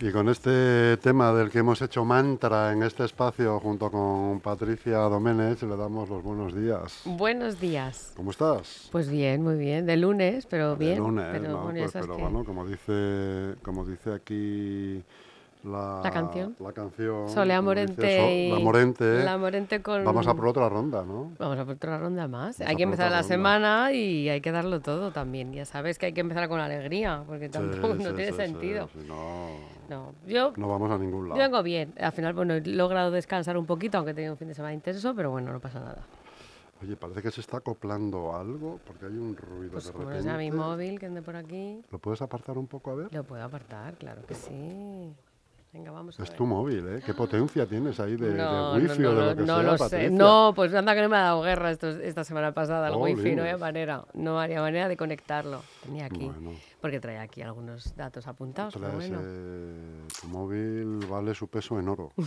Y con este tema del que hemos hecho mantra en este espacio junto con Patricia Domenech, le damos los buenos días. Buenos días. ¿Cómo estás? Pues bien, muy bien. De lunes, pero bien. De lunes, pero, Pues, sabes pero que- bueno, como dice, como dice aquí la, La canción. La canción. Solea Morente. So- la Morente. La Morente con... Vamos a por otra ronda, ¿no? Vamos a por otra ronda más. Vamos hay a que empezar la ronda. semana y hay que darlo todo también. Ya sabes que hay que empezar con alegría, porque tampoco Sí, no sí, tiene sí, sentido. no, No, yo, no vamos a ningún yo lado. vengo bien. Al final, bueno, he logrado descansar un poquito, aunque he tenido un fin de semana intenso, pero bueno, no pasa nada. Oye, parece que se está acoplando algo porque hay un ruido Pues de repente. sea mi móvil que ande por aquí, ¿Lo puedes apartar un poco a ver? lo puedo apartar, claro que sí. Venga, vamos a Es ver. tu móvil, ¿eh? ¿Qué potencia tienes ahí de, wifi no, o de lo que no sea, lo sé. No, pues anda que no me ha dado guerra estos- esta semana pasada el wifi, no había manera. No había manera de conectarlo. Tenía aquí. Bueno. Porque traía aquí algunos datos apuntados, Traes, bueno. eh, tu móvil vale su peso en oro.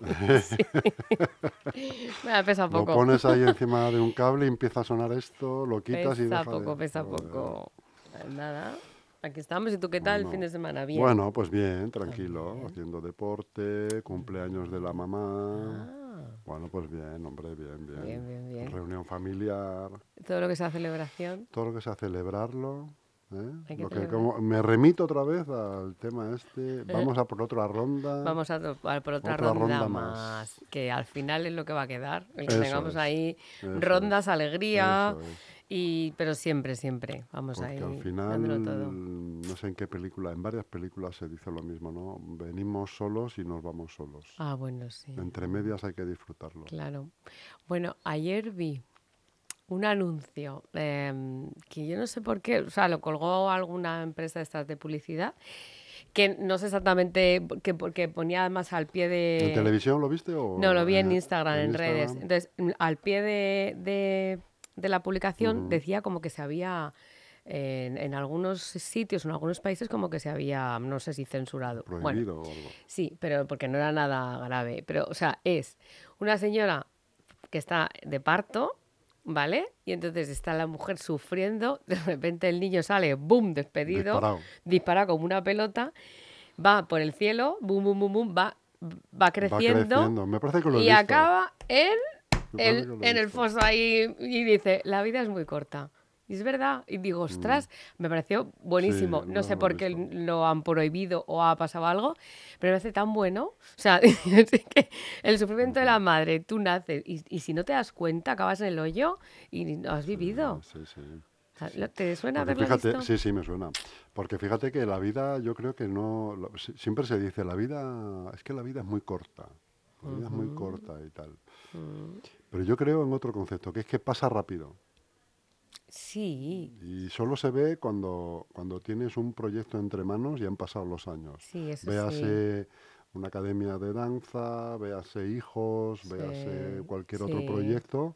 Me pesa Lo poco. pones ahí encima de un cable y empieza a sonar esto, lo quitas y Pesa deja de- poco, pesa poco. Eh, Nada. Aquí estamos. ¿Y tú qué tal el Bueno. fin de semana? Bien. Bueno, pues bien, tranquilo, haciendo deporte, cumpleaños de la mamá. Ah, Bueno, pues bien, hombre, bien, bien. Bien, bien, bien. Reunión familiar, todo lo que sea celebración. todo lo que sea celebrarlo. ¿eh? Que Lo que como- me remito otra vez al tema este. Vamos a por otra ronda. Vamos a a por otra, Otra ronda, ronda más, más. que al final es lo que va a quedar. El que tengamos es, ahí rondas, alegría, Eso es. Y pero siempre, siempre. Vamos Porque ahí al final, todo. no sé en qué película, en varias películas se dice lo mismo, ¿no? Venimos solos y nos vamos solos. Ah, bueno, sí. Entre medias hay que disfrutarlo. Claro. Bueno, ayer vi un anuncio em, que yo no sé por qué, o sea, lo colgó alguna empresa de estas de publicidad, que no sé exactamente, que porque ponía además al pie de... ¿En televisión lo viste o...? No, lo vi en Instagram, en, redes. Instagram? Entonces, al pie de, de- de la publicación decía como que se había, en, en algunos sitios, en algunos países, como que se había, no sé si censurado. Bueno, Prohibido o algo. Sí, pero porque no era nada grave. Pero, o sea, es una señora que está de parto, ¿vale? Y entonces está la mujer sufriendo, de repente el niño sale, ¡boom!, despedido, Disparado. dispara como una pelota, va por el cielo, ¡boom, boom, boom, boom!, va, va creciendo, Va creciendo. Me parece que lo he y visto. acaba en, En el foso ahí y dice, la vida es muy corta. Y es verdad. Y digo, ostras, me pareció buenísimo. Mm. Sí, no no sé por qué lo han prohibido o ha pasado algo, pero me parece tan bueno. O sea, el sufrimiento de la madre, tú naces y, y si no te das cuenta, acabas en el hoyo y no has vivido. Sí, sí. O sea, ¿lo- ¿Te suena Porque haberlo fíjate, visto? sí, sí, me suena. Porque fíjate que la vida, yo creo que no. lo- siempre se dice, la vida. Es que la vida es muy corta. La vida es muy corta y tal. Mm, Pero yo creo en otro concepto, que es que pasa rápido. Sí, Y solo se ve cuando, cuando tienes un proyecto entre manos y han pasado los años. sí, eso sí. Véase una academia de danza, véase hijos, véase cualquier otro proyecto.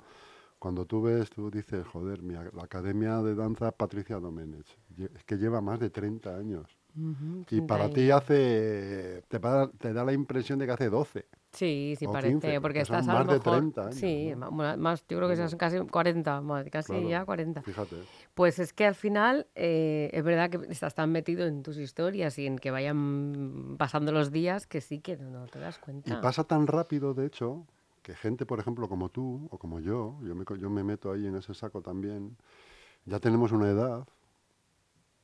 Cuando tú ves, tú dices, joder, mi la academia de danza Patricia Domenech, lle- es que lleva más de 30 años. Y 30 para años. ti hace, te da la impresión de que hace 12. Sí, sí o parece, 15, porque estás a más lo de mejor... 30 años, sí, más, yo creo que son casi 40, más, casi Claro, ya 40. Fíjate. Pues es que al final eh, es verdad que estás tan metido en tus historias y en que vayan pasando los días que sí que no, te das Y cuenta. pasa tan rápido, de hecho, que gente, por ejemplo, como tú o como yo, yo me, yo me meto ahí en ese saco también, ya tenemos una edad,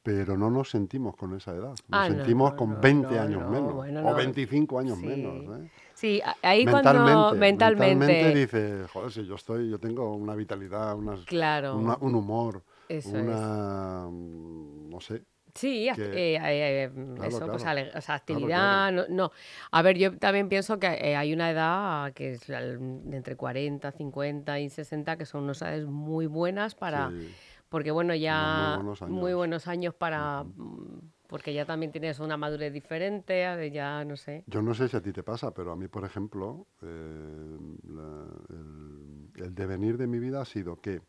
pero no nos sentimos con esa edad. Nos Ah, sentimos no, con no, 20 no, años no, menos, bueno, o no. 25 años Sí. menos. ¿eh? Sí, ahí mentalmente, cuando mentalmente, mentalmente dices, joder, si yo estoy, yo tengo una vitalidad, unas- claro, una- un humor, eso es. una, mm, no sé, Sí, que- eh, eh, eh, Claro, eso, pues claro. ale- o sea, Claro, actividad, no, no. A ver, yo también pienso que eh, hay una edad que es de entre 40, 50 y 60 que son unas edades muy buenas para, sí, porque bueno, ya buenos muy buenos años para, mm, porque ya también tienes una madurez diferente, ya no sé. Yo no sé si a ti te pasa, pero a mí, por ejemplo, eh, la- el, el devenir de mi vida ha sido que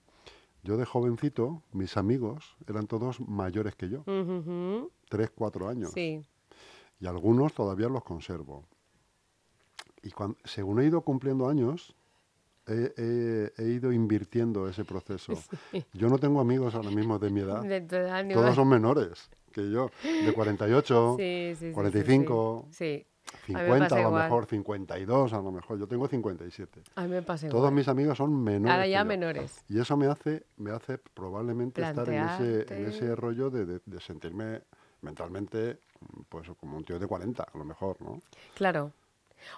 yo de jovencito, mis amigos eran todos mayores que yo, tres, cuatro años, Sí, y algunos todavía los conservo. Y cuan- según he ido cumpliendo años, he, he- he ido invirtiendo ese proceso. Yo no tengo amigos ahora mismo de mi edad, de todos son menores, que yo, de 48, Sí, sí, sí, sí, 45, Sí, sí. A mí me 50 pasa a lo igual. mejor, 52 a lo mejor. Yo tengo 57. A mí me pasa igual. Todos mis amigos son menores. Ahora ya menores. Y eso me hace, me hace probablemente estar en ese, en Plantearte. ese rollo de, de- de sentirme mentalmente pues como un tío de 40, a lo mejor, ¿no? Claro.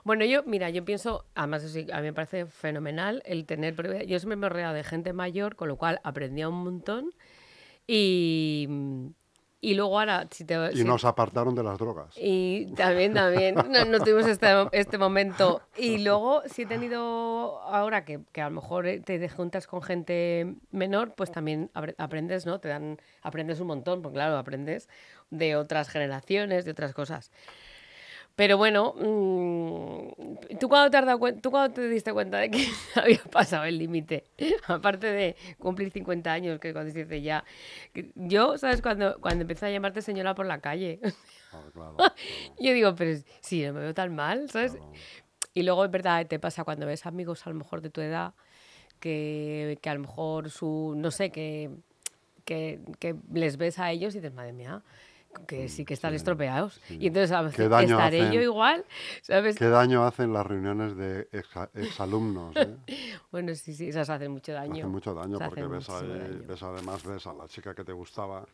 Bueno, yo, mira, yo pienso, además sí, a mí me parece fenomenal el tener, yo siempre me he rodeado de gente mayor, con lo cual aprendía un montón y, y luego ahora, si te... Y si- nos apartaron de las drogas. y también, también, no, no tuvimos este, este momento. Y luego, si he tenido, ahora que, que a lo mejor eh, te juntas con gente menor, pues también apre- aprendes, ¿no? Te dan, aprendes un montón, porque claro, aprendes de otras generaciones, de otras cosas. Pero bueno, mm, ¿tú cuándo te, has dado ¿tú cuándo te diste cuenta de que había pasado el límite? Aparte de cumplir 50 años, que cuando se dice ya. Yo, ¿sabes? Cuando, cuando empecé a llamarte señora por la calle. Claro, claro, claro, Yo digo, pero sí, no me veo tan mal, ¿sabes? Y luego es verdad, te pasa cuando ves amigos a lo mejor de tu edad, que, que a lo mejor su, no sé, que, que, que les ves a ellos y dices, madre mía, que sí que están estropeados. Y entonces a veces daño estaré yo hacen? igual, ¿sabes? ¿Qué daño hacen las reuniones de exa- exalumnos? ¿eh? Bueno, sí, sí, esas hacen mucho daño. Hacen mucho daño Se porque ves, muchísimo ahí, daño. ves además ves a la chica que te gustaba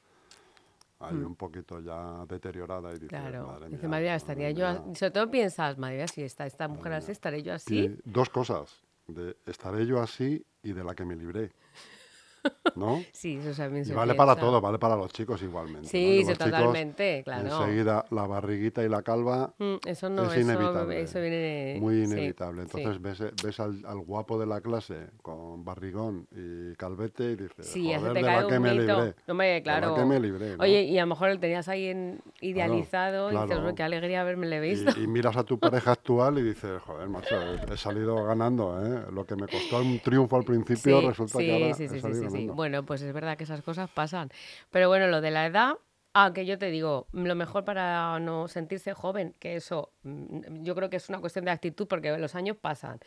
ahí un poquito ya deteriorada y dices, Mm. Claro, madre dice, mía, madre mía, estaría madre yo, a- mía". sobre todo piensas, madre mía, si está esta mujer así, estaré yo así. Y dos cosas, de estaré yo así y de la que me libré. ¿No? Sí, eso también Y se vale para piensa. todo, vale para los chicos igualmente. ¿no? Sí, Y sí, los chicos, totalmente, claro. Enseguida la barriguita y la calva Mm, Eso no, es eso, inevitable. eso viene... muy sí, inevitable. sí. Entonces ves, ves al, al guapo de la clase con barrigón y calvete y dices, Sí, joder, te de cae la que un me mito. libré. No, hombre, de la claro. que me libré, ¿no? Oye, y a lo mejor lo tenías ahí en idealizado y claro. dices, "Uy, qué alegría haberme visto. Y, y miras a tu pareja actual y dices, joder, macho, he, he salido ganando, ¿eh? Lo que me costó un triunfo al principio resulta que ahora sí, he sí, sí, salido sí. Bueno, pues es verdad que esas cosas pasan. Pero bueno, lo de la edad, aunque yo te digo, lo mejor para no sentirse joven, que eso mm, yo creo que es una cuestión de actitud porque los años pasan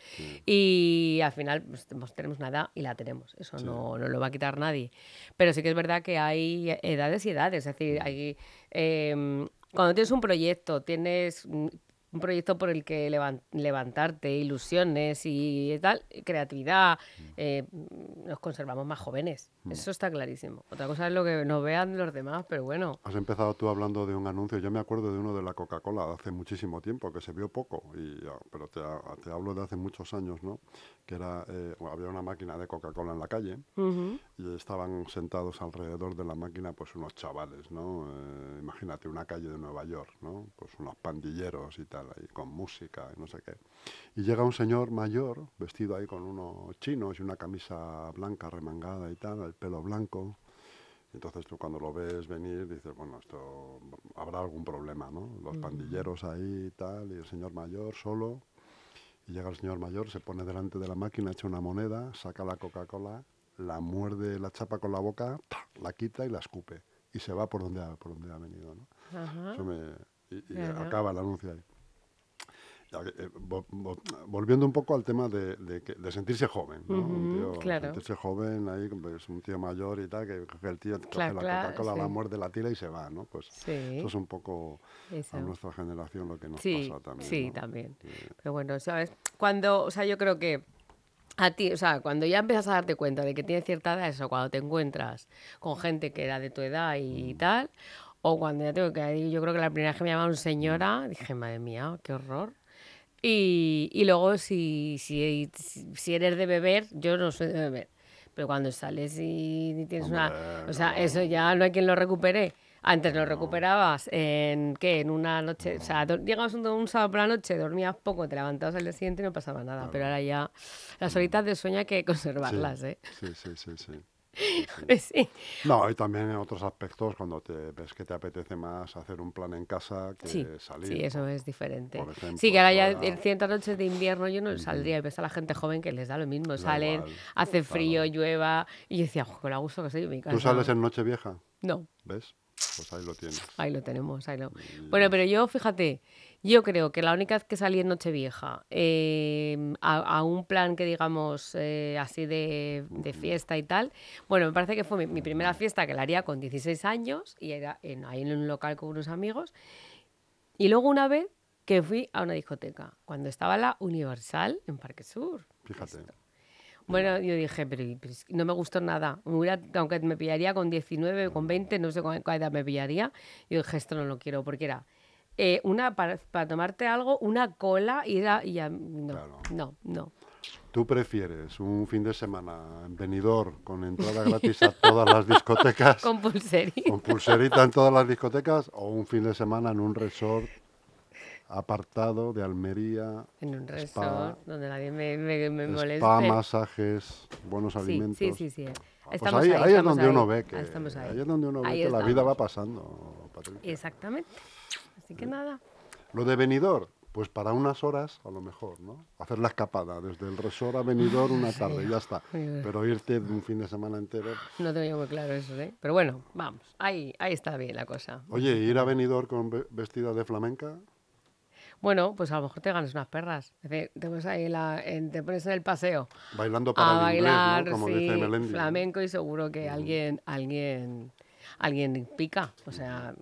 y al final pues, tenemos- una edad y la tenemos, eso no, no lo va a quitar nadie. Pero sí que es verdad que hay edades y edades, es decir, hay, em, cuando tienes un proyecto, tienes mm, un proyecto por el que levan- levantarte, ilusiones y tal, creatividad, eh, nos conservamos más jóvenes. Eso está clarísimo. Otra cosa es lo que nos vean los demás, pero bueno. Has empezado tú hablando de un anuncio. Yo me acuerdo de uno de la Coca-Cola hace muchísimo tiempo, que se vio poco, y, ya, pero te, ha- te hablo de hace muchos años, ¿no? Que era, eh, bueno, había una máquina de Coca-Cola en la calle y estaban sentados alrededor de la máquina pues unos chavales, ¿no? Eh, imagínate una calle de Nueva York, ¿no? Pues unos pandilleros y tal, ahí con música y no sé qué. Y llega un señor mayor, vestido ahí con unos chinos y una camisa blanca remangada y tal, el pelo blanco. Entonces tú cuando lo ves venir dices, bueno, esto habrá algún problema, ¿no? Los pandilleros ahí y tal, y el señor mayor solo. Y llega el señor mayor, se pone delante de la máquina, echa una moneda, saca la Coca-Cola, la muerde, la chapa con la boca, la quita y la escupe. Y se va por donde ha, por donde ha venido, ¿no? Eso me- y, acaba el anuncio ahí. Ya que, eh, vo- vo- volviendo un poco al tema de, de de sentirse joven, ¿no? Un tío, claro. sentirse joven, ahí pues, un tío mayor y tal, que, el tío coge la clac, Coca-Cola, la sí. muerde, la tira y se va, ¿no? Pues Sí. eso es un poco Eso. a nuestra generación lo que nos Sí, pasa también. sí, ¿no? también. Pero bueno, ¿sabes? Cuando, o sea, yo creo que a ti, o sea, cuando ya empiezas a darte cuenta de que tienes cierta edad, eso, cuando te encuentras con gente que era de tu edad Mm. y tal, o cuando ya tengo que yo creo que la primera vez que me llamaron Mm. señora, dije, madre mía, qué horror. Y, y luego si, si, si eres de beber, yo no soy de beber, pero cuando sales y tienes una... O sea, no. eso ya no hay quien lo recupere. Antes lo recuperabas en, ¿qué? En una noche, o sea, llegabas un, un sábado por la noche, dormías poco, te levantabas al día siguiente y no pasaba nada. Pero ahora ya las horitas de sueño hay que conservarlas, ¿eh? Sí, sí, sí, sí. Sí. No, y también en otros aspectos, cuando te ves que te apetece más hacer un plan en casa que Sí, salir. sí, eso es diferente. ejemplo, sí, que ahora ya en ciertas noches de invierno yo no saldría y ves a la gente joven que les da lo mismo. Salen, hace claro. frío, llueva. Y yo decía, "Jo, con la gusto que en mi casa. ¿Tú sales en Nochevieja? No, ¿Ves? Pues ahí lo tienes. ahí lo tenemos, ahí lo... Bueno, pero yo, fíjate, Yo creo que la única vez que salí en Nochevieja eh, a, a un plan que digamos eh, así de, de fiesta y tal, bueno, me parece que fue mi, mi primera fiesta que la haría con 16 años y era en, ahí en un local con unos amigos. Y luego una vez que fui a una discoteca, cuando estaba la Universal en Parque Sur. Fíjate. Bueno, yo dije, pero, pero no me gustó nada. Aunque me pillaría con 19, con 20, no sé cuál edad me pillaría. Yo dije, esto no lo quiero, porque era eh, una para, para tomarte algo, una cola y era. Y ya, no, Claro. no, no. ¿Tú prefieres un fin de semana en Benidorm con entrada gratis a todas las discotecas, Con pulserita. con pulserita en todas las discotecas, o un fin de semana en un resort apartado de Almería, En un Spa. resort donde nadie me, me, me moleste. spa, masajes, buenos sí, alimentos? sí, sí, sí. Ah, Pues Estamos ahí, ahí, ahí es donde uno ahí, ve que ahí. es donde uno ve que la vida va pasando, Patricia. Exactamente. Así que nada. Lo de Benidorm, pues para unas horas a lo mejor, ¿no? Hacer la escapada desde el resort a Benidorm una tarde ya está. Pero irte de un fin de semana entero. No tengo yo muy claro eso, ¿eh? Pero bueno, vamos. Ahí, ahí está bien la cosa. Oye, ir a Benidorm con ve- vestida de flamenca, Bueno, pues a lo mejor te ganas unas perras. Te pones ahí la- en- te pones en el paseo bailando para a el inglés, bailar, ¿no? Como sí, dice Melendi. flamenco y seguro que alguien, alguien, alguien pica. O sea,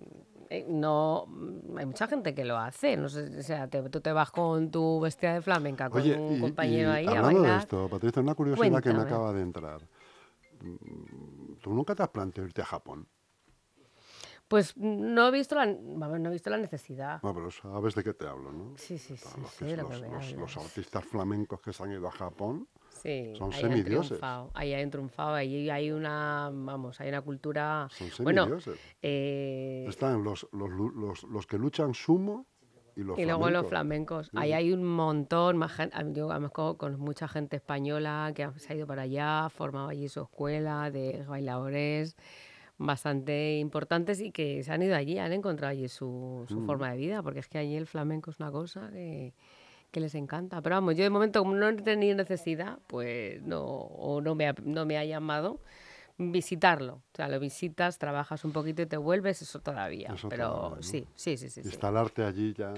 no, mm, hay mucha gente que lo hace. No sé, o sea, te- tú te vas con tu vestida de flamenca con Oye, un y- compañero y ahí a hablando de bailar. esto, Patricia, una curiosidad que me Cuéntame. acaba de entrar. Mm, ¿Tú nunca te has planteado irte a Japón? Pues no he visto la, vamos, no he visto la necesidad. No, pero sabes de qué te hablo, ¿no? Sí, sí, sí, Los, de lo que los- los- los artistas flamencos que se han ido a Japón, Sí, Son ahí han semidioses. triunfado, Ahí hay un triunfado, ahí hay una, vamos, hay una cultura. son Bueno, semidioses. eh, Están los, los, los, los que luchan sumo y los y luego los flamencos. flamencos. Ahí hay un montón, más gente, yo además con, mucha gente española que se ha ido para allá, ha formado allí su escuela de bailadores bastante importantes y que se han ido allí, han encontrado allí su, su forma de vida, porque es que allí el flamenco es una cosa que, que les encanta. Pero vamos, yo de momento como no he tenido necesidad, pues no, o no me ha, no me ha llamado visitarlo. O sea, lo visitas, trabajas un poquito y te vuelves, eso todavía. Eso pero todavía, ¿no? sí, sí, sí, sí. sí. Instalarte allí ya.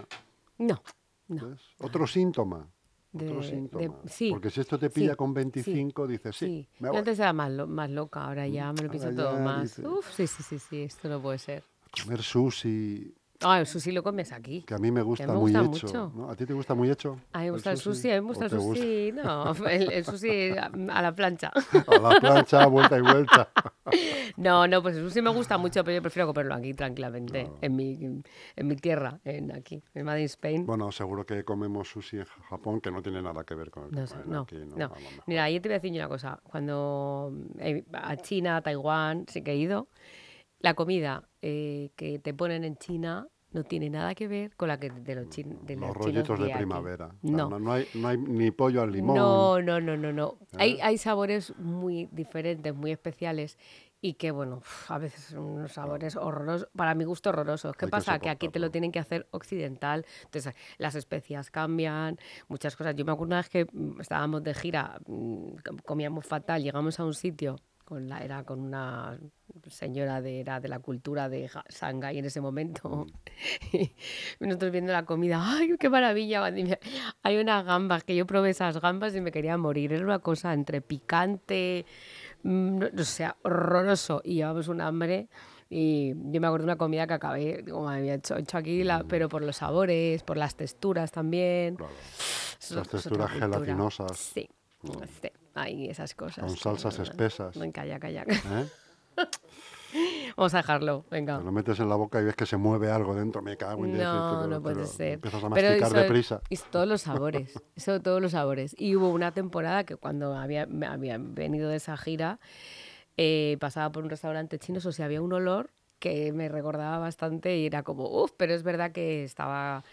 No, no. ¿ves? Otro síntoma. De- otro de- síntoma. sí, Porque si esto te pilla sí, con sí, 25, dices, sí, Sí, me yo antes era más, lo- más loca, ahora ya me lo pienso ahora todo ya más. dices- Uf, sí, sí, sí, sí, esto no puede ser. Comer sushi, Ah, el sushi lo comes aquí. que a mí me gusta me muy gusta hecho. mucho. ¿no? ¿A ti te gusta muy hecho? A mí me gusta el sushi, a mí me gusta ¿O el gusta? sushi. No, el, el sushi a, la plancha. A la plancha, vuelta y vuelta. No, no, pues el sushi me gusta mucho, pero yo prefiero comerlo aquí tranquilamente, en, mi, en mi tierra, en aquí, en Made in Spain. Bueno, seguro que comemos sushi en Japón, que no tiene nada que ver con el que No, sé, comen no, aquí, no. Mira, yo te voy a decir una cosa. Cuando he- a China, a Taiwán, sí que he ido, la comida eh, que te ponen en China no tiene nada que ver con la que de los, chin- de Los los rollitos chinos de aquí. primavera. No. no, no hay, no hay ni pollo al limón. No, no, no, no, no. Hay, ¿Eh? hay sabores muy diferentes, muy especiales y que, bueno, a veces son unos sabores horrorosos, para mi gusto horrorosos. ¿Qué Hay que pasa? Que aquí te lo tienen que hacer occidental, entonces las especias cambian, muchas cosas. Yo me acuerdo una vez que mm, estábamos de gira, mm, com- comíamos fatal, llegamos a un sitio, con la, era con una señora de, era de la cultura de Shanghái en ese momento. Y nosotros viendo la comida, ¡ay, qué maravilla! Hay unas gambas, que yo probé esas gambas y me quería morir. Era una cosa entre picante, mm, no- o sea, horroroso. Y llevamos un hambre. Y yo me acuerdo de una comida que acabé, mía, he hecho, he hecho aquí, la, pero por los sabores, por las texturas también. Claro. Las texturas gelatinosas. Sí, sí, hay esas cosas. Con salsas espesas. Ven, Calla, calla. ¿eh? Vamos a dejarlo, venga. Te lo metes en la boca y ves que se mueve algo dentro. Me cago en No, lo- no te puede ser. Empiezas a Pero masticar eso- deprisa. Y todos los sabores, eso todos los sabores. Y hubo una temporada que cuando había, había venido de esa gira, eh, pasaba por un restaurante chino, o sea, había un olor que me recordaba bastante y era como, uff, pero es verdad que estaba...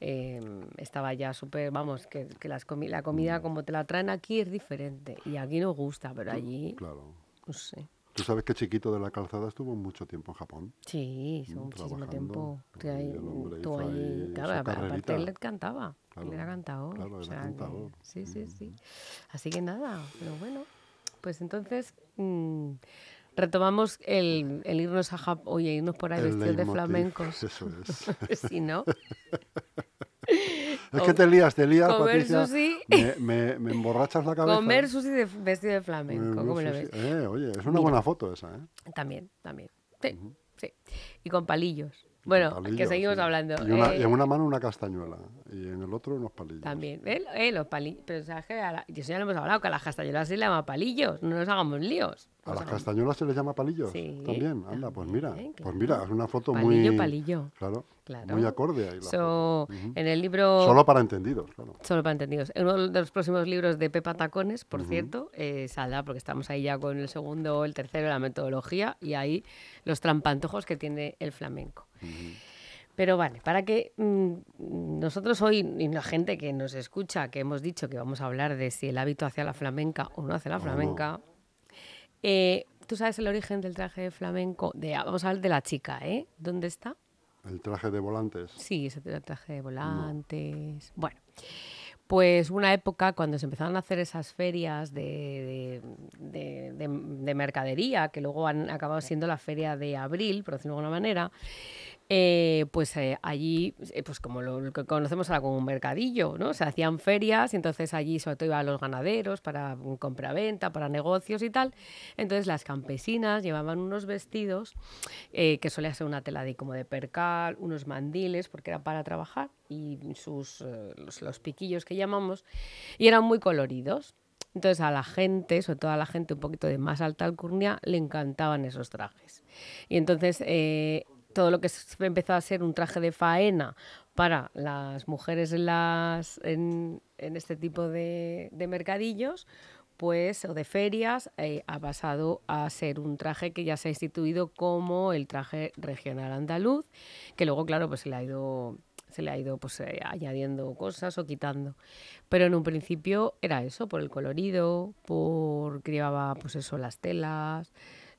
eh, estaba ya súper, vamos, que, que las comi- la Mm. comida como te la traen aquí es diferente. Y aquí nos gusta, pero allí, Claro. no sé. Tú sabes que Chiquito de la Calzada estuvo mucho tiempo en Japón. Sí, hizo muchísimo trabajando, tiempo. que ahí- allí. ahí Claro, aparte él cantaba. Claro, él era cantador. claro, o sea cantador. sí, sí, sí. Así que nada, pero bueno. Pues entonces mm, retomamos el, el irnos a Japón, oye, irnos por ahí vestidos de flamencos. Eso es. si no. Es que te lías, te lías, comer Patricia. sushi. Me, me- me emborrachas la cabeza. Comer sushi de, vestido de flamenco, ¿cómo lo ves? Eh, oye, es una Mira. buena foto esa, ¿eh? También, también. Sí, sí. Y con palillos. Bueno, que seguimos sí. hablando. Y, una- Eh, y en una mano una castañuela y en el otro unos palillos. También, ¿eh? Eh, los palillos. Pero ¿sabes qué? A la- y eso ya lo hemos hablado, que a las castañuelas se le llama palillos. No nos hagamos líos. ¿A Nos las castañuelas se les llama palillos? Sí, También, anda, pues mira. Pues mira, es una foto Palillo, muy... palillo. Claro, Claro. muy acorde ahí la So, foto. Ujú. En el libro... Solo para entendidos, claro. Solo para entendidos. En uno de los próximos libros de Pepa Tacones, por cierto, eh, saldrá, porque estamos ahí ya con el segundo el tercero, la metodología, y ahí los trampantojos que tiene el flamenco. Pero vale, para que mm, nosotros hoy, y la gente que nos escucha, que hemos dicho que vamos a hablar de si el hábito hacia la flamenca o no hacia la no. Eh, ¿tú sabes el origen del traje de flamenco? De, vamos a hablar de la chica, ¿eh? ¿Dónde está? El traje de volantes. Sí, ese traje de volantes. Bueno, pues una época cuando se empezaron a hacer esas ferias de, de- de- de- de mercadería, que luego han acabado siendo la feria de abril, por decirlo de alguna manera, eh, pues eh, allí, eh, pues como lo, que conocemos ahora como un mercadillo, ¿no? Se hacían ferias y entonces allí sobre todo iban los ganaderos para mm, compra-venta, para negocios y tal. Entonces las campesinas llevaban unos vestidos que solía ser una tela de como de percal, unos mandiles, porque era para trabajar, y sus, los, los piquillos que llamamos, y eran muy coloridos. Entonces a la gente, sobre todo a la gente un poquito de más alta alcurnia, le encantaban esos trajes. Y entonces todo lo que empezó a ser un traje de faena para las mujeres en, las, en, este tipo de, de mercadillos, pues, o de ferias, eh, ha pasado a ser un traje que ya se ha instituido como el traje regional andaluz, que luego, claro, pues se le ha ido se le ha ido pues eh, añadiendo cosas o quitando. Pero en un principio era eso, por el colorido, por que llevaba pues eso, las telas,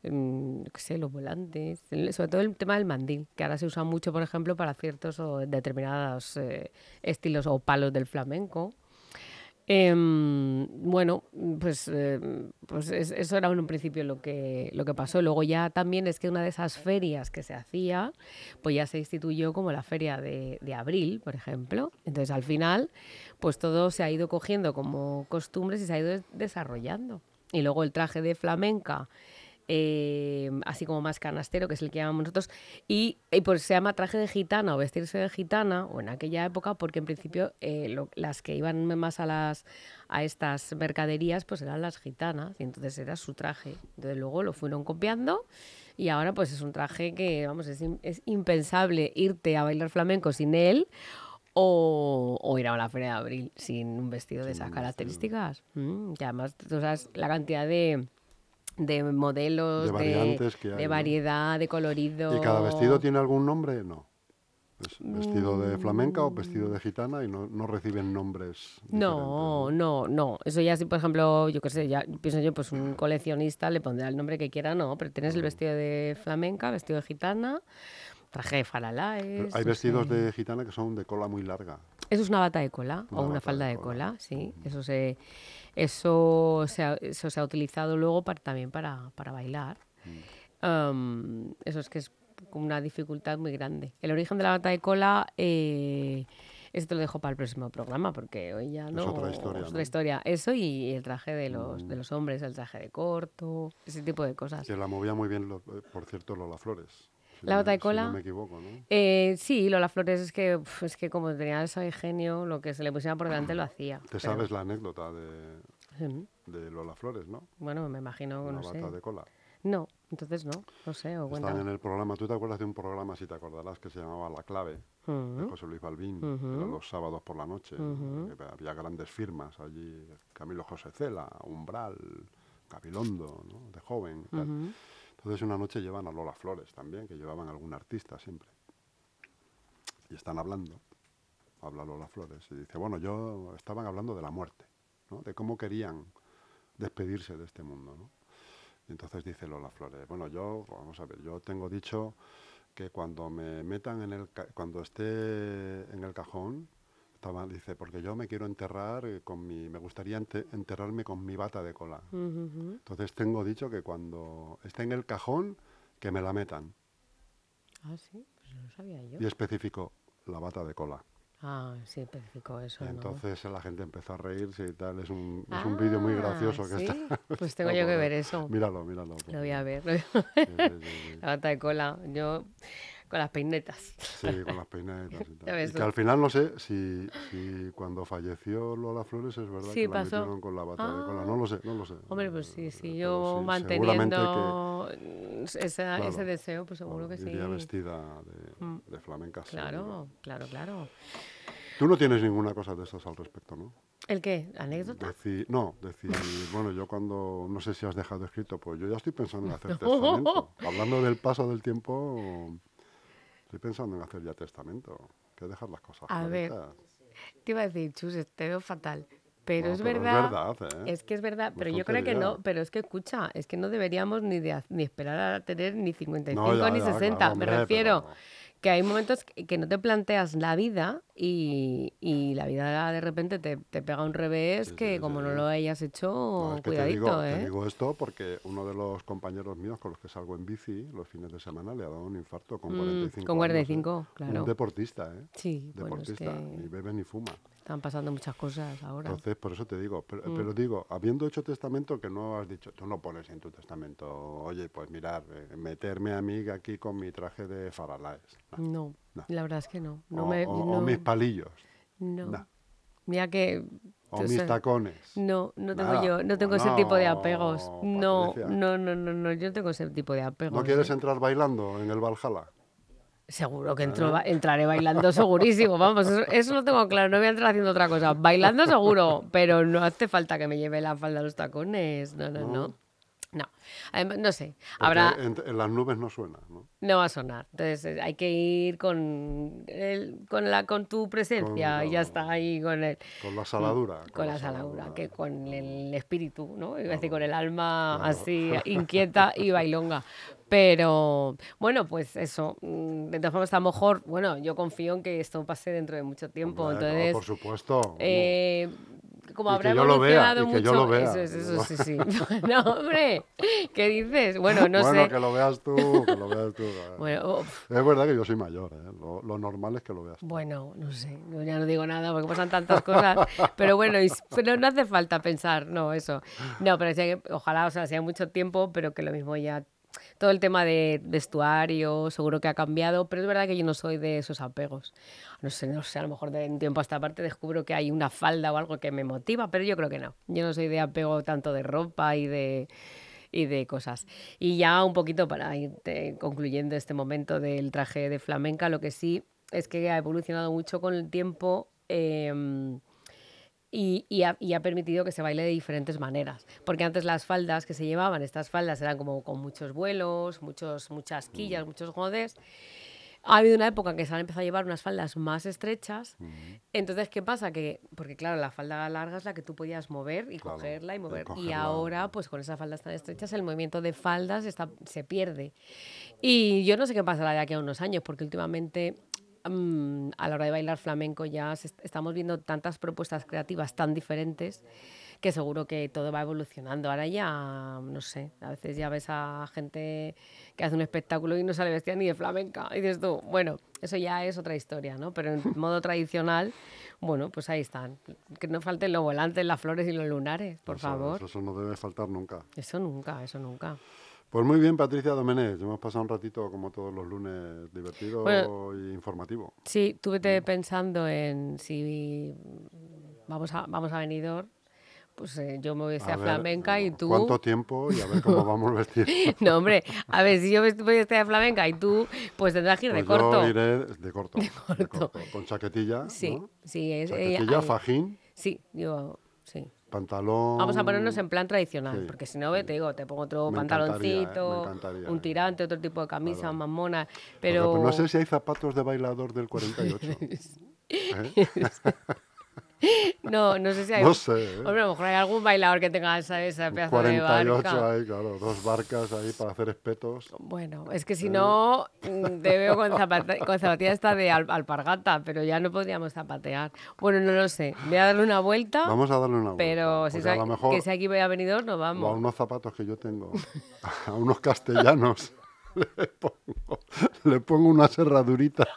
mm, qué sé, los volantes, sobre todo el tema del mandil, que ahora se usa mucho, por ejemplo, para ciertos o determinados eh, estilos o palos del flamenco. Em, bueno, pues, eh, pues es- eso era en un principio lo que, lo que pasó. Luego ya también es que una de esas ferias que se hacía, pues ya se instituyó como la feria de, de abril, por ejemplo. Entonces al final, pues todo se ha ido cogiendo como costumbres y se ha ido des- desarrollando. Y luego el traje de flamenca, eh, así como más canastero, que es el que llamamos nosotros, y, y pues se llama traje de gitana o vestirse de gitana, o en aquella época, porque en principio eh, lo- las que iban más a las a estas mercaderías, pues eran las gitanas, y entonces era su traje. Entonces luego lo fueron copiando y ahora pues es un traje que, vamos, es, im- es impensable irte a bailar flamenco sin él. O, o ir a la feria de abril sin un vestido de esas características. Mm, que además, tú sabes la cantidad de, de modelos, De variantes que hay, de ¿no? variedad, de colorido. ¿Y cada vestido tiene algún nombre? No. ¿Es vestido de flamenca Mm. o vestido de gitana y no, no reciben nombres No, diferentes, no, no. Eso ya si, por ejemplo, yo qué sé, ya pienso yo, pues un coleccionista le pondrá el nombre que quiera, no, pero tienes Mm. el vestido de flamenca, vestido de gitana, traje de faralaes. Hay vestidos sé. de gitana que son de cola muy larga. Eso es una bata de cola Una o una falda de cola, sí. Eso se, eso se ha, eso se ha utilizado luego para, también para, para bailar. Am, eso es que es una dificultad muy grande. El origen de la bata de cola, eh, eso te lo dejo para el próximo programa, porque hoy ya no. otra historia, es otra ¿no? historia. Eso y el traje de los, de los hombres, el traje de corto, ese tipo de cosas. Que la movía muy bien, lo- por cierto, Lola Flores. ¿La me- de cola? Si no me equivoco, ¿no? Eh, sí, Lola Flores es que, es que como tenía ese ingenio, lo que se le pusiera por delante lo hacía. Te pero- sabes la anécdota de, Sí. de Lola Flores, ¿no? Bueno, me imagino, Una no sé. bata de cola. No, entonces no, no sé, o Están en el programa, ¿tú te acuerdas de un programa, si te acordarás, que se llamaba La Clave, de Ujú, José Luis Balbín, Ujú. era los sábados por la noche, Ujú. que había grandes firmas allí, Camilo José Cela, Umbral, Gabilondo, ¿no? de joven. tal. Entonces una noche llevan a Lola Flores también, que llevaban algún artista siempre. Y están hablando, habla Lola Flores, y dice, bueno, yo estaban hablando de la muerte, de cómo querían despedirse de este mundo. Y entonces dice Lola Flores, bueno, yo, vamos a ver, yo tengo dicho que cuando me metan en el, cuando esté en el cajón, estaba, dice, porque yo me quiero enterrar eh, con mi, me gustaría ente- enterrarme con mi bata de cola. Entonces tengo dicho que cuando esté en el cajón, que me la metan. Ah, sí, pues no lo sabía yo. Y especifico la bata de cola. Ah, sí, especificó eso. Entonces la gente empezó a reírse y tal. Es un, es un vídeo muy Ah, gracioso que ¿sí? está. Pues tengo yo que ver eso. Míralo, míralo. Lo voy a ver. lo voy a Sí, ver. sí, sí, sí. La bata de cola. Yo con las peinetas. Sí, con las peinetas y tal. Y que al final no sé si, si cuando falleció Lola Flores es verdad Sí, que la pasó. metieron con la bata de cola. No lo sé, no lo sé. Hombre, pues sí, sí, yo sí, que- manteniendo ese deseo, pues seguro que sí. vestida de, Mm. de flamenca. Claro, claro, claro. Tú no tienes ninguna cosa de esas al respecto, ¿no? ¿El qué? ¿Anécdota? No, decir, bueno, yo cuando, no sé si has dejado escrito, pues yo ya estoy pensando en hacer testamento. Hablando del paso del tiempo, estoy pensando en hacer ya testamento. Que dejar las cosas A ver. Te iba a decir, chus, te veo fatal. Pero No, es pero verdad. Es verdad, ¿eh? Es que es verdad, No pero es yo creo que no, pero es que escucha, es que no deberíamos ni, de, ni esperar a tener ni 55 No, ya, ni ya, 60. claro, Me refiero pero- que hay momentos que no te planteas la vida y, y la vida de repente te, te pega un revés Sí, que sí, como sí. no lo hayas hecho, No, es que te cuidadito, digo, ¿eh? te digo esto porque uno de los compañeros míos con los que salgo en bici los fines de semana le ha dado un infarto con Mm, 45 con años, ¿eh? 45, claro. Un deportista, ¿eh? Sí, bueno, es Deportista, que ni bebe ni fuma. están pasando muchas cosas ahora. Entonces, por eso te digo, pero, Mm. pero digo, habiendo hecho testamento, que no has dicho, tú no pones en tu testamento, oye, pues mirar, eh, meterme a mí aquí con mi traje de faralaes. No. No, No. la verdad es que no. No o, me, o- o no, mis palillos, no. Mira que... o mis tacones. No, no tengo Nada. yo, no tengo ese tipo de apegos. No, no, no, no, no, yo no tengo ese tipo de apegos. ¿No quieres ¿eh? entrar bailando en el Valhalla? Seguro que entro, ba- entraré bailando segurísimo, vamos, eso, eso lo tengo claro, no voy a entrar haciendo otra cosa. Bailando seguro, pero no hace falta que me lleve la falda a los tacones, no, no, No. no. No, no sé, habrá, en, en las nubes no suena, ¿no? no va a sonar. Entonces eh, hay que ir con, el- con, la, con tu presencia y ya la- está ahí con el, Con la saladura. con la saladura, que con el espíritu, ¿no? Iba a decir Claro, con el alma claro. así inquieta y bailonga. Pero bueno, pues eso. mm, De todas formas, a lo mejor, bueno, yo confío en que esto pase dentro de mucho tiempo. Hombre, no, entonces, por supuesto. eh, como habrá evolucionado que yo mucho. lo vea. Eso, es, eso sí, sí. no, hombre, ¿qué dices? Bueno, no bueno, sé. que lo veas tú, que lo veas tú. Bueno, Es verdad que yo soy mayor, ¿eh? lo, lo normal es que lo veas tú. Bueno, no sé, yo ya no digo nada porque pasan tantas cosas, pero bueno, y pero no hace falta pensar, no, eso. No, pero ojalá, o sea, sea mucho tiempo, pero que lo mismo ya, todo el tema de vestuario seguro que ha cambiado, pero es verdad que yo no soy de esos apegos. No sé, no sé, a lo mejor de un tiempo a esta parte descubro que hay una falda o algo que me motiva, pero yo creo que no. Yo no soy de apego tanto de ropa y de y de cosas. Y ya un poquito para ir eh, concluyendo este momento del traje de flamenca, lo que sí es que ha evolucionado mucho con el tiempo em, y, y ha, y ha permitido que se baile de diferentes maneras. Porque antes las faldas que se llevaban, estas faldas eran como con muchos vuelos, muchos, muchas quillas, muchos godes. Ha habido una época en que se han empezado a llevar unas faldas más estrechas. Entonces, ¿qué pasa? Que, porque claro, la falda larga es la que tú podías mover y Claro, cogerla y mover. Y ahora, pues con esas faldas tan estrechas, el movimiento de faldas está, se pierde. Y yo no sé qué pasará de aquí a unos años, porque últimamente mm, a la hora de bailar flamenco ya est- estamos viendo tantas propuestas creativas tan diferentes que seguro que todo va evolucionando. Ahora ya, no sé, a veces ya ves a gente que hace un espectáculo y no sale vestida ni de flamenca. Y dices tú, bueno, eso ya es otra historia, ¿no? Pero en modo tradicional, bueno, pues ahí están. Que no falten los volantes, las flores y los lunares, por Eso- favor. Eso, no debe faltar nunca. Eso nunca, eso nunca. Pues muy bien, Patricia Domenech. Hemos pasado un ratito, como todos los lunes, divertido Bueno. y informativo. Sí, tuve pensando en si vamos a, vamos a Benidorm, pues eh, yo me voy a A ver, flamenca y tú... ¿Cuánto tiempo? Y a ver cómo vamos vestidos. No, hombre, a ver, si yo me voy a vestir de flamenca y tú, pues tendrás que ir de Pues corto. Yo iré de corto. de corto. corto, Con chaquetilla. Sí, ¿no? sí, es... eh, Chaquetilla, fajín, Sí, yo... Sí. Pantalón. Vamos a ponernos en plan tradicional, Sí, porque si no, te digo, te pongo otro Me ¿eh? Pantaloncito, un eh. tirante, otro tipo de camisa Claro. más mona, Porque, pero... pues, no sé si hay zapatos de bailador del 48. ¿eh? No, no sé si hay... No sé. ¿eh? Hombre, a lo mejor hay algún bailador que tenga esa, esa pedazo de 48 barca. hay, claro, dos barcas ahí para hacer espetos. Bueno, es que si no, mm, te veo con, zapata- con zapatilla esta de al- alpargata, pero ya no podríamos zapatear. Bueno, no lo sé. Voy a darle una vuelta, Vamos a darle una vuelta. pero si a lo mejor que si aquí voy a venir, no o a vamos. unos zapatos que yo tengo, a unos castellanos le, pongo, le pongo unas herraduritas.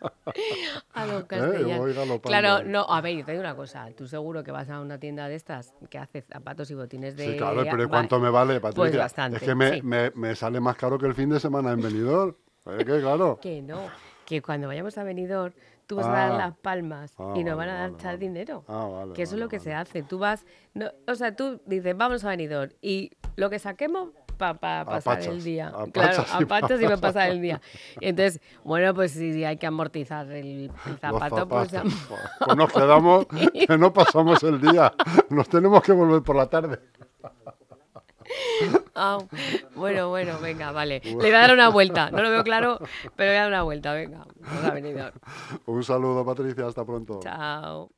A los ¿eh? Castellanos. Claro, no, a ver, yo te digo una cosa. Tú seguro que vas a una tienda de estas que hace zapatos y botines de. Sí, claro, pero ¿y va- cuánto me vale, Patricia? Pues bastante, es que me, sí. me- me sale más caro que el fin de semana en Benidorm. Es que claro. Que no, que cuando vayamos a Benidorm tú vas a Ah. dar las palmas Ah, y nos vale, van a dar vale, dinero. Ah, vale, que eso es lo que se hace. Tú vas, no, o sea, tú dices, vamos a Benidorm y lo que saquemos para pasar el día. a claro, a pachas y para pasar el día. Entonces, bueno, pues si hay que amortizar el, zapato, pues zapatos. Pues nos quedamos que no pasamos el día. Nos tenemos que volver por la tarde. Ah, bueno, bueno, venga, vale. Le voy a dar una vuelta. No lo veo claro, pero voy a dar una vuelta, venga. Un saludo, Patricia. Hasta pronto. Chao.